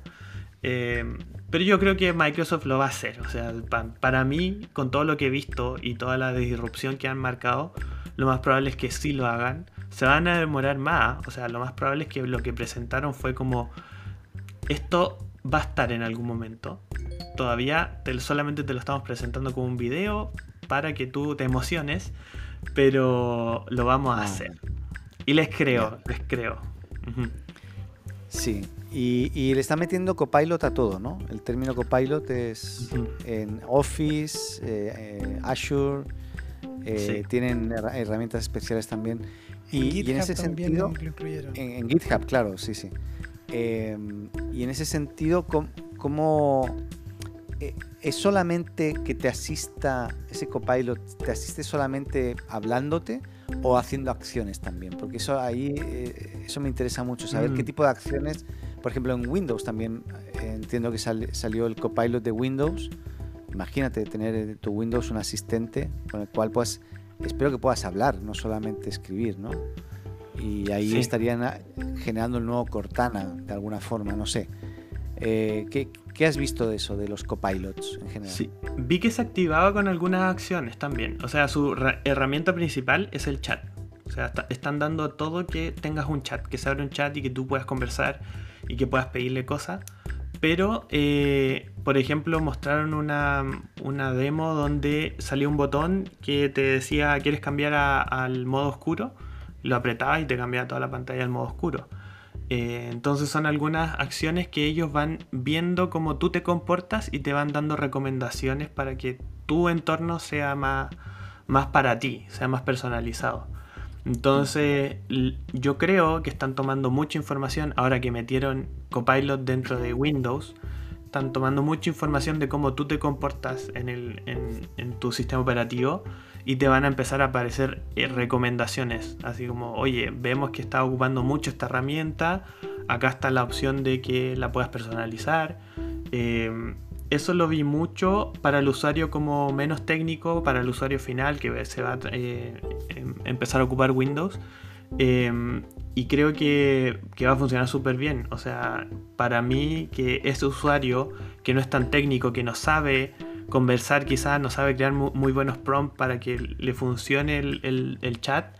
[SPEAKER 2] Eh, pero yo creo que Microsoft lo va a hacer. O sea, para mí, con todo lo que he visto y toda la disrupción que han marcado, lo más probable es que sí lo hagan. Se van a demorar más. O sea, lo más probable es que lo que presentaron fue como esto va a estar en algún momento. Todavía solamente te lo estamos presentando como un video para que tú te emociones, pero lo vamos a ah. hacer. Y les creo, les creo.
[SPEAKER 3] Sí, y, le está metiendo copilot a todo, ¿no? El término copilot es en Office, eh, eh, Azure, eh, tienen herramientas especiales también.
[SPEAKER 1] Y, en, ese sentido,
[SPEAKER 3] en, GitHub, claro, sí, sí. Em, y en ese sentido, ¿cómo, eh, es solamente que te asista ese copilot, te asiste solamente hablándote o haciendo acciones también? Porque eso ahí, eh, eso me interesa mucho, saber qué mm. tipo de acciones, por ejemplo en Windows también eh, entiendo que salió el copilot de Windows. Imagínate tener en tu Windows un asistente con el cual pues espero que puedas hablar, no solamente escribir, ¿no? Y ahí estarían ah, generando el nuevo Cortana de alguna forma, no sé. Eh, ¿qué, has visto de eso, de los copilots en general?
[SPEAKER 2] Sí, vi que se activaba con algunas acciones también. O sea, su herramienta principal es el chat. O sea, están dando todo que tengas un chat, que se abra un chat y que tú puedas conversar y que puedas pedirle cosas. Pero, eh, por ejemplo, mostraron una, una, demo donde salió un botón que te decía, ¿quieres cambiar al modo oscuro? Lo apretabas y te cambiaba toda la pantalla al modo oscuro. Eh, entonces son algunas acciones que ellos van viendo cómo tú te comportas y te van dando recomendaciones para que tu entorno sea más, más para ti, sea más personalizado. Entonces yo creo que están tomando mucha información ahora que metieron Copilot dentro de Windows. Están tomando mucha información de cómo tú te comportas en, el, en tu sistema operativo y te van a empezar a aparecer eh, recomendaciones, así como, oye, vemos que está ocupando mucho esta herramienta, acá está la opción de que la puedas personalizar. Eh, eso lo vi mucho para el usuario como menos técnico, para el usuario final que se va a eh, em, empezar a ocupar Windows. y creo que, que, va a funcionar súper bien. O sea, para mí que ese usuario que no es tan técnico, que no sabe conversar quizás, no sabe crear muy, buenos prompts para que le funcione el, chat,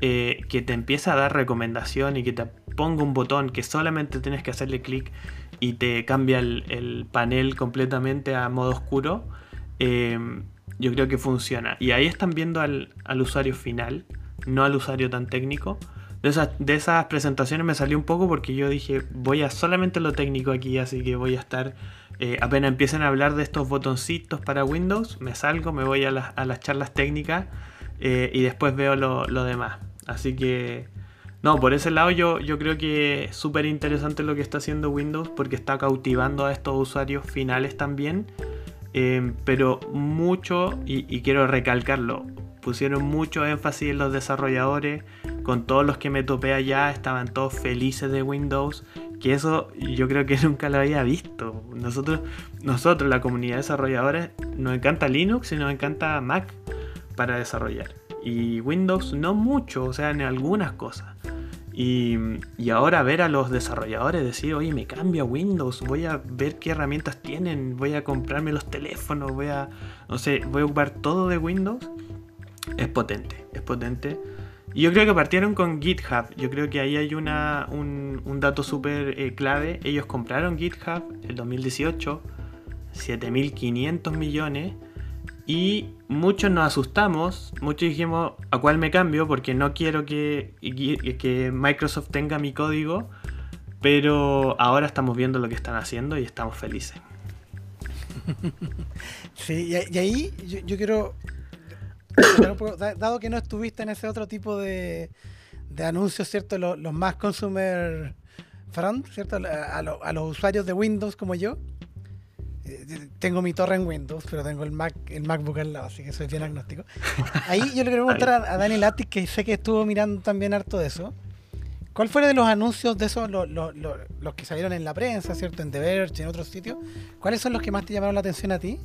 [SPEAKER 2] eh, que te empieza a dar recomendación y que te ponga un botón que solamente tienes que hacerle clic y te cambia el, panel completamente a modo oscuro, eh, yo creo que funciona. Y ahí están viendo al, usuario final, no al usuario tan técnico. De esas, de esas presentaciones me salió un poco porque yo dije, voy a solamente lo técnico aquí, así que voy a estar eh, apenas empiecen a hablar de estos botoncitos para Windows, me salgo, me voy a, las charlas técnicas eh, y después veo lo, demás. Así que, no, por ese lado yo, creo que es súper interesante lo que está haciendo Windows porque está cautivando a estos usuarios finales también. Eh, pero mucho, y, quiero recalcarlo, pusieron mucho énfasis en los desarrolladores. Con todos los que me topé allá, estaban todos felices de Windows. Que eso yo creo que <laughs> nunca lo había visto. Nosotros, nosotros la comunidad de desarrolladores, nos encanta Linux y nos encanta Mac para desarrollar. Y Windows no mucho, o sea, en algunas cosas. Y, ahora ver a los desarrolladores decir, oye, me cambio a Windows, voy a ver qué herramientas tienen, voy a comprarme los teléfonos, voy a, no sé, voy a ocupar todo de Windows, es potente, es potente. Yo creo que partieron con GitHub, yo creo que ahí hay una, un, dato súper eh, clave. Ellos compraron GitHub en 2018, 7.500 millones y muchos nos asustamos, muchos dijimos a cuál me cambio porque no quiero que, que Microsoft tenga mi código, pero ahora estamos viendo lo que están haciendo y estamos felices. <laughs>
[SPEAKER 1] Sí, y, ahí yo, quiero, dado que no estuviste en ese otro tipo de, anuncios, ¿cierto? Los, más consumer front, ¿cierto? a los usuarios de Windows como yo eh, tengo mi torre en Windows, pero tengo el Mac, el MacBook al lado, así que soy bien agnóstico. Ahí yo le quiero preguntar a, Daniel Atis, que sé que estuvo mirando también harto de eso. ¿Cuál fue de los anuncios de esos, los, que salieron en la prensa, ¿cierto? En The Verge, en otros sitios? ¿Cuáles son los que más te llamaron la atención a ti?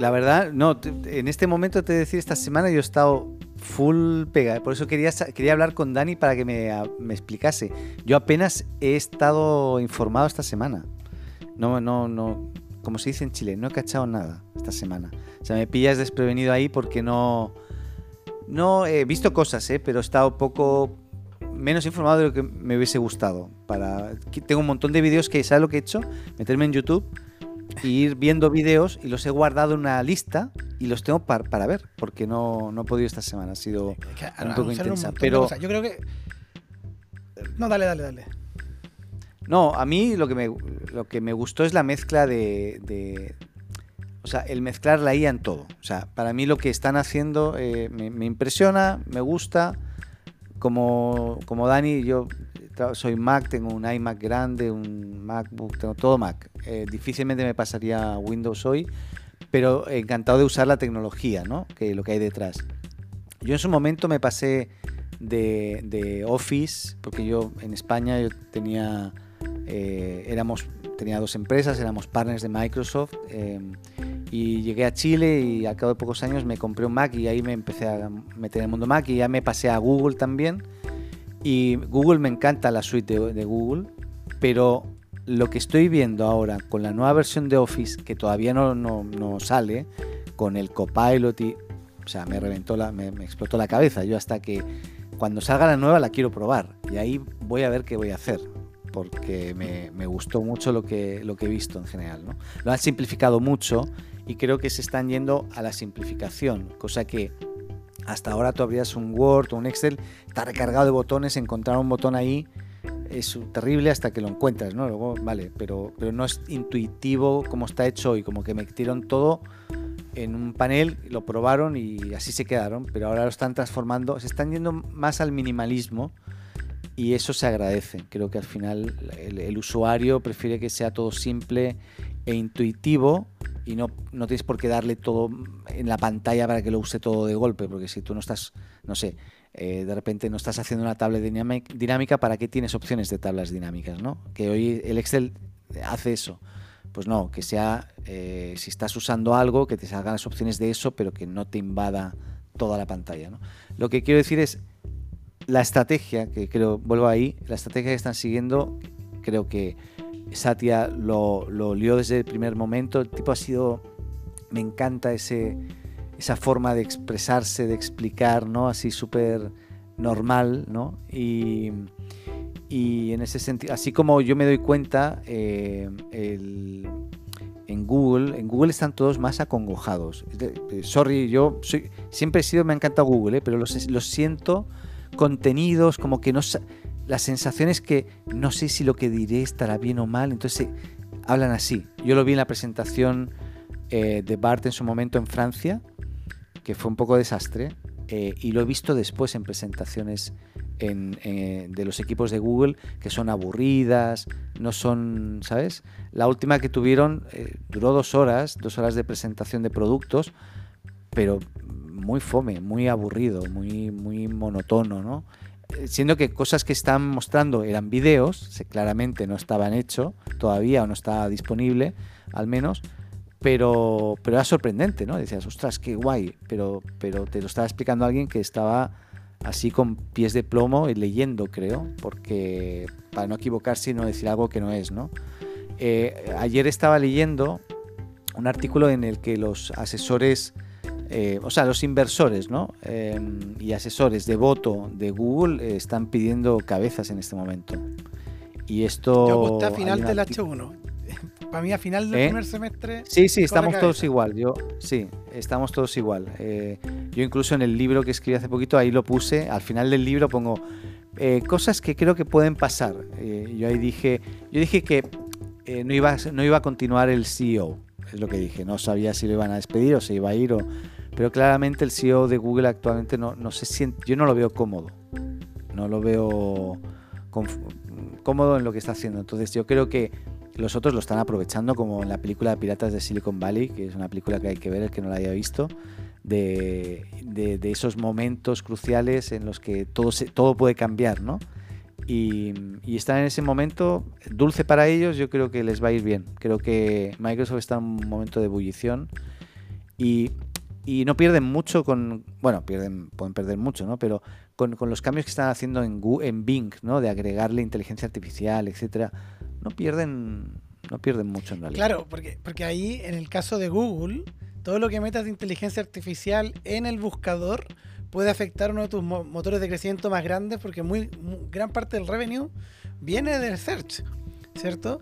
[SPEAKER 3] La verdad, no, en este momento te decir, esta semana yo he estado full pega, por eso quería, quería hablar con Dani para que me, me explicase. Yo apenas he estado informado esta semana. No, no, no, como se dice en Chile, no he cachado nada esta semana. O sea, me pillas desprevenido ahí porque no, no he visto cosas, ¿eh? pero he estado poco menos informado de lo que me hubiese gustado. Para, tengo un montón de vídeos que, ¿sabes lo que he hecho? Meterme en YouTube e ir viendo vídeos y los he guardado en una lista y los tengo para, para ver, porque no, no he podido esta semana, ha sido un poco intensa. pero
[SPEAKER 1] yo creo que... No, dale, dale, dale.
[SPEAKER 3] No, a mí lo que me, lo que me gustó es la mezcla de, O sea, el mezclar la IA en todo. O sea, para mí lo que están haciendo eh, me, impresiona, me gusta. Como, como Dani, yo soy Mac, tengo un iMac grande, un MacBook, tengo todo Mac. Eh, difícilmente me pasaría Windows hoy, pero encantado de usar la tecnología, ¿no? Que lo que hay detrás. Yo en su momento me pasé de, de Office, porque yo en España yo tenía eh, éramos, tenía dos empresas, éramos partners de Microsoft em, y llegué a Chile y al cabo de pocos años me compré un Mac y ahí me empecé a meter en el mundo Mac y ya me pasé a Google también. Y Google me encanta la suite de, Google, pero lo que estoy viendo ahora con la nueva versión de Office, que todavía no, no, sale, con el Copilot y... O sea, me reventó la, me, me, explotó la cabeza. Yo hasta que cuando salga la nueva la quiero probar. Y ahí voy a ver qué voy a hacer porque me, gustó mucho lo que, lo que he visto en general. ¿no? Lo han simplificado mucho y creo que se están yendo a la simplificación, cosa que hasta ahora tú abrías un Word o un Excel, está recargado de botones, encontrar un botón ahí es terrible hasta que lo encuentras, ¿no? Luego, vale, pero, pero no es intuitivo como está hecho hoy, como que metieron todo en un panel, lo probaron y así se quedaron, pero ahora lo están transformando, se están yendo más al minimalismo y eso se agradece. Creo que al final el, usuario prefiere que sea todo simple e intuitivo y no, no tienes por qué darle todo en la pantalla para que lo use todo de golpe, porque si tú no estás, no sé, eh, de repente no estás haciendo una tabla dinámica, ¿para qué tienes opciones de tablas dinámicas? ¿no? Que hoy el Excel hace eso. Pues no, que sea, eh, si estás usando algo, que te salgan las opciones de eso, pero que no te invada toda la pantalla. ¿no? Lo que quiero decir es, la estrategia, que creo, vuelvo ahí, la estrategia que están siguiendo, creo que Satya lo, lo lió desde el primer momento. El tipo ha sido, me encanta ese, esa forma de expresarse, de explicar, ¿no? Así súper normal, ¿no? Y, y, en ese sentido, así como yo me doy cuenta, eh, en Google, en Google están todos más acongojados. Sorry, yo soy, siempre he sido, me ha encantado Google, ¿eh? pero lo, lo siento contenidos, como que no... La sensación es que no sé si lo que diré estará bien o mal, entonces hablan así. Yo lo vi en la presentación eh, de Bart en su momento en Francia, que fue un poco desastre, eh, y lo he visto después en presentaciones eh, de los equipos de Google que son aburridas, no son, ¿sabes? La última que tuvieron duró dos horas, dos horas de presentación de productos, pero muy fome, muy aburrido, muy, muy monotono, ¿no? Siendo que cosas que están mostrando eran videos, claramente no estaban hechos todavía o no estaba disponible, al menos, pero, pero era sorprendente, ¿no? Decías, ostras, qué guay, pero, pero te lo estaba explicando alguien que estaba así con pies de plomo y leyendo, creo, porque para no equivocarse y no decir algo que no es, ¿no? Eh, ayer estaba leyendo un artículo en el que los asesores, eh, o sea, los inversores, ¿no? Em, y asesores de voto de Google eh, están pidiendo cabezas en este momento. Y esto...
[SPEAKER 1] Yo aposté a final del H1. <laughs> Para mí a final del primer semestre...
[SPEAKER 3] Sí, sí, estamos todos igual. Yo, sí, estamos todos igual. yo incluso en el libro que escribí hace poquito, ahí lo puse, al final del libro pongo cosas que creo que pueden pasar. yo ahí dije, yo dije que eh, no, iba, no iba a continuar el CEO, es lo que dije. No sabía si lo iban a despedir o se iba a ir. O, pero claramente el CEO de Google actualmente no, no se siente, yo no lo veo cómodo. No lo veo cómodo en lo que está haciendo. Entonces yo creo que los otros lo están aprovechando, como en la película de Piratas de Silicon Valley, que es una película que hay que ver el que no la haya visto, de, de, esos momentos cruciales en los que todo, se, todo puede cambiar, ¿no? y, están en ese momento dulce para ellos, yo creo que les va a ir bien. Creo que Microsoft está en un momento de ebullición y, no pierden mucho con, bueno, pierden, pueden perder mucho, ¿no? Pero con, los cambios que están haciendo en, en Bing, ¿no? De agregarle inteligencia artificial, etcétera, no pierden, no pierden mucho en realidad.
[SPEAKER 1] Claro, porque, porque ahí en el caso de Google, todo lo que metas de inteligencia artificial en el buscador puede afectar uno de tus motores de crecimiento más grandes porque muy, gran parte del revenue viene del search, ¿cierto?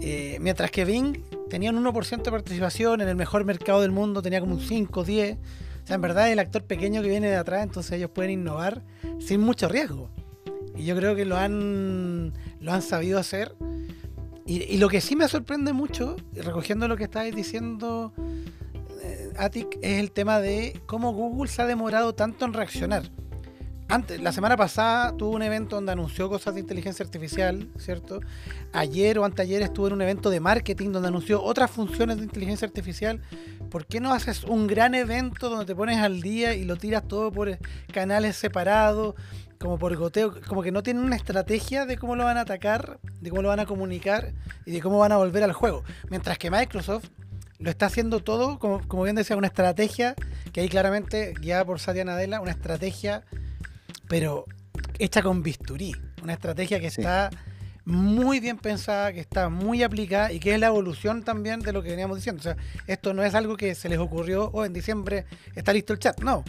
[SPEAKER 1] Eh, mientras que Bing tenía un 1% de participación en el mejor mercado del mundo, tenía como un 5, 10. O sea, en verdad el actor pequeño que viene de atrás, entonces ellos pueden innovar sin mucho riesgo. Y yo creo que lo han, lo han sabido hacer. Y, y lo que sí me sorprende mucho, recogiendo lo que estáis diciendo Attic es el tema de cómo Google se ha demorado tanto en reaccionar. Antes, la semana pasada tuvo un evento donde anunció cosas de inteligencia artificial, ¿cierto? Ayer o anteayer estuvo en un evento de marketing donde anunció otras funciones de inteligencia artificial. ¿Por qué no haces un gran evento donde te pones al día y lo tiras todo por canales separados, como por goteo? Como que no tienen una estrategia de cómo lo van a atacar, de cómo lo van a comunicar y de cómo van a volver al juego. Mientras que Microsoft lo está haciendo todo, como, como bien decía, una estrategia, que ahí claramente, guiada por Satya Nadella, una estrategia, pero hecha con bisturí. Una estrategia que está muy bien pensada, que está muy aplicada y que es la evolución también de lo que veníamos diciendo. O sea, esto no es algo que se les ocurrió, o oh, en diciembre está listo el chat. No.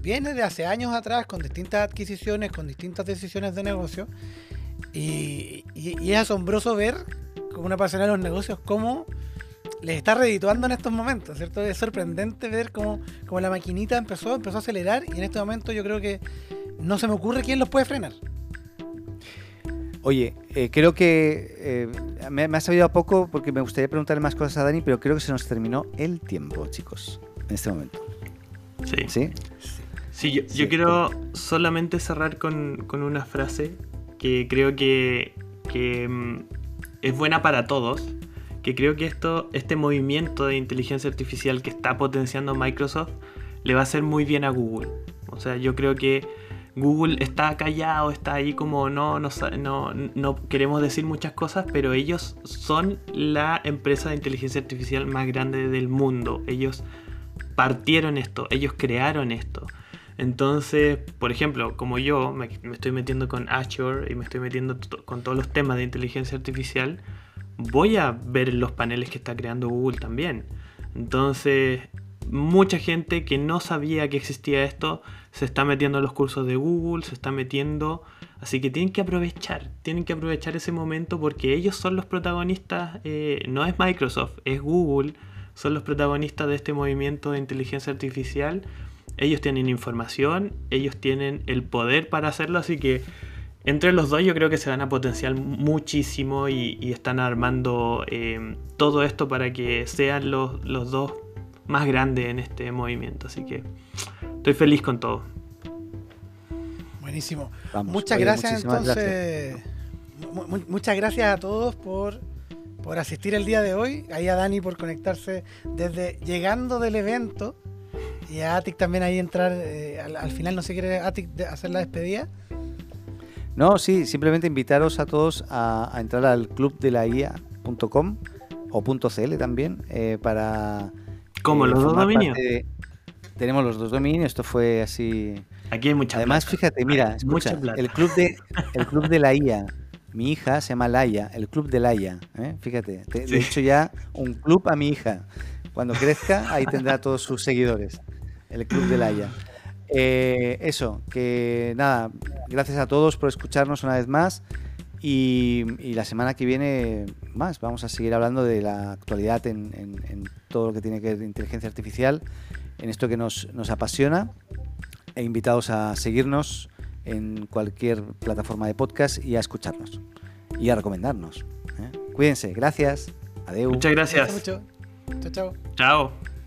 [SPEAKER 1] Viene de hace años atrás con distintas adquisiciones, con distintas decisiones de negocio. Y, y, es asombroso ver, como una pasión de los negocios, cómo les está redituando en estos momentos, ¿cierto? Es sorprendente ver cómo, la maquinita empezó, empezó a acelerar y en este momento yo creo que no se me ocurre quién los puede frenar.
[SPEAKER 3] Oye, eh, creo que eh, me, ha sabido a poco porque me gustaría preguntarle más cosas a Dani, pero creo que se nos terminó el tiempo, chicos, en este momento.
[SPEAKER 2] Sí. ¿Sí? Sí, yo, quiero solamente cerrar con, una frase que creo que, que mm, es buena para todos que creo que esto, este movimiento de inteligencia artificial que está potenciando Microsoft le va a hacer muy bien a Google. O sea, yo creo que Google está callado, está ahí como no, no, queremos decir muchas cosas, pero ellos son la empresa de inteligencia artificial más grande del mundo. Ellos partieron esto, ellos crearon esto. Entonces, por ejemplo, como yo me estoy metiendo con Azure y me estoy metiendo con todos los temas de inteligencia artificial, voy a ver los paneles que está creando Google también. Entonces, mucha gente que no sabía que existía esto se está metiendo en los cursos de Google, se está metiendo. Así que tienen que aprovechar, tienen que aprovechar ese momento porque ellos son los protagonistas, eh, no es Microsoft, es Google, son los protagonistas de este movimiento de inteligencia artificial. Ellos tienen información, ellos tienen el poder para hacerlo, así que entre los dos yo creo que se van a potenciar muchísimo y, están armando eh, todo esto para que sean los, dos más grandes en este movimiento. Así que estoy feliz con todo.
[SPEAKER 1] Buenísimo. muchas gracias entonces. muchas gracias a todos por, por asistir el día de hoy. Ahí a Dani por conectarse desde llegando del evento. Y a Atik también ahí entrar. Eh, al, final no se quiere Atik hacer la despedida.
[SPEAKER 3] No, sí, simplemente invitaros a todos a, a entrar al club de la IA.com o .cl también eh, para...
[SPEAKER 2] ¿Cómo,
[SPEAKER 3] eh,
[SPEAKER 2] los dos dominios?
[SPEAKER 3] parte de- Tenemos los dos dominios, esto fue así...
[SPEAKER 2] Aquí hay mucha
[SPEAKER 3] Además,
[SPEAKER 2] plata.
[SPEAKER 3] fíjate, mira, escucha,
[SPEAKER 2] mucha plata.
[SPEAKER 3] el club de el club de la IA, mi hija se llama Laia, el club de Laia, ¿eh? fíjate, te,
[SPEAKER 2] Sí.
[SPEAKER 3] le he hecho ya un club a mi hija. Cuando crezca, ahí tendrá todos sus seguidores, el club de Laia. Eh, eso, que nada, gracias a todos por escucharnos una vez más y, y la semana que viene más, vamos a seguir hablando de la actualidad en, en- en todo lo que tiene que ver inteligencia artificial, en esto que nos, nos apasiona e invitados a seguirnos en cualquier plataforma de podcast y a escucharnos y a recomendarnos. ¿eh? Cuídense, gracias. Adeu.
[SPEAKER 2] Muchas gracias.
[SPEAKER 1] mucho. Chao, chao.
[SPEAKER 2] Chao.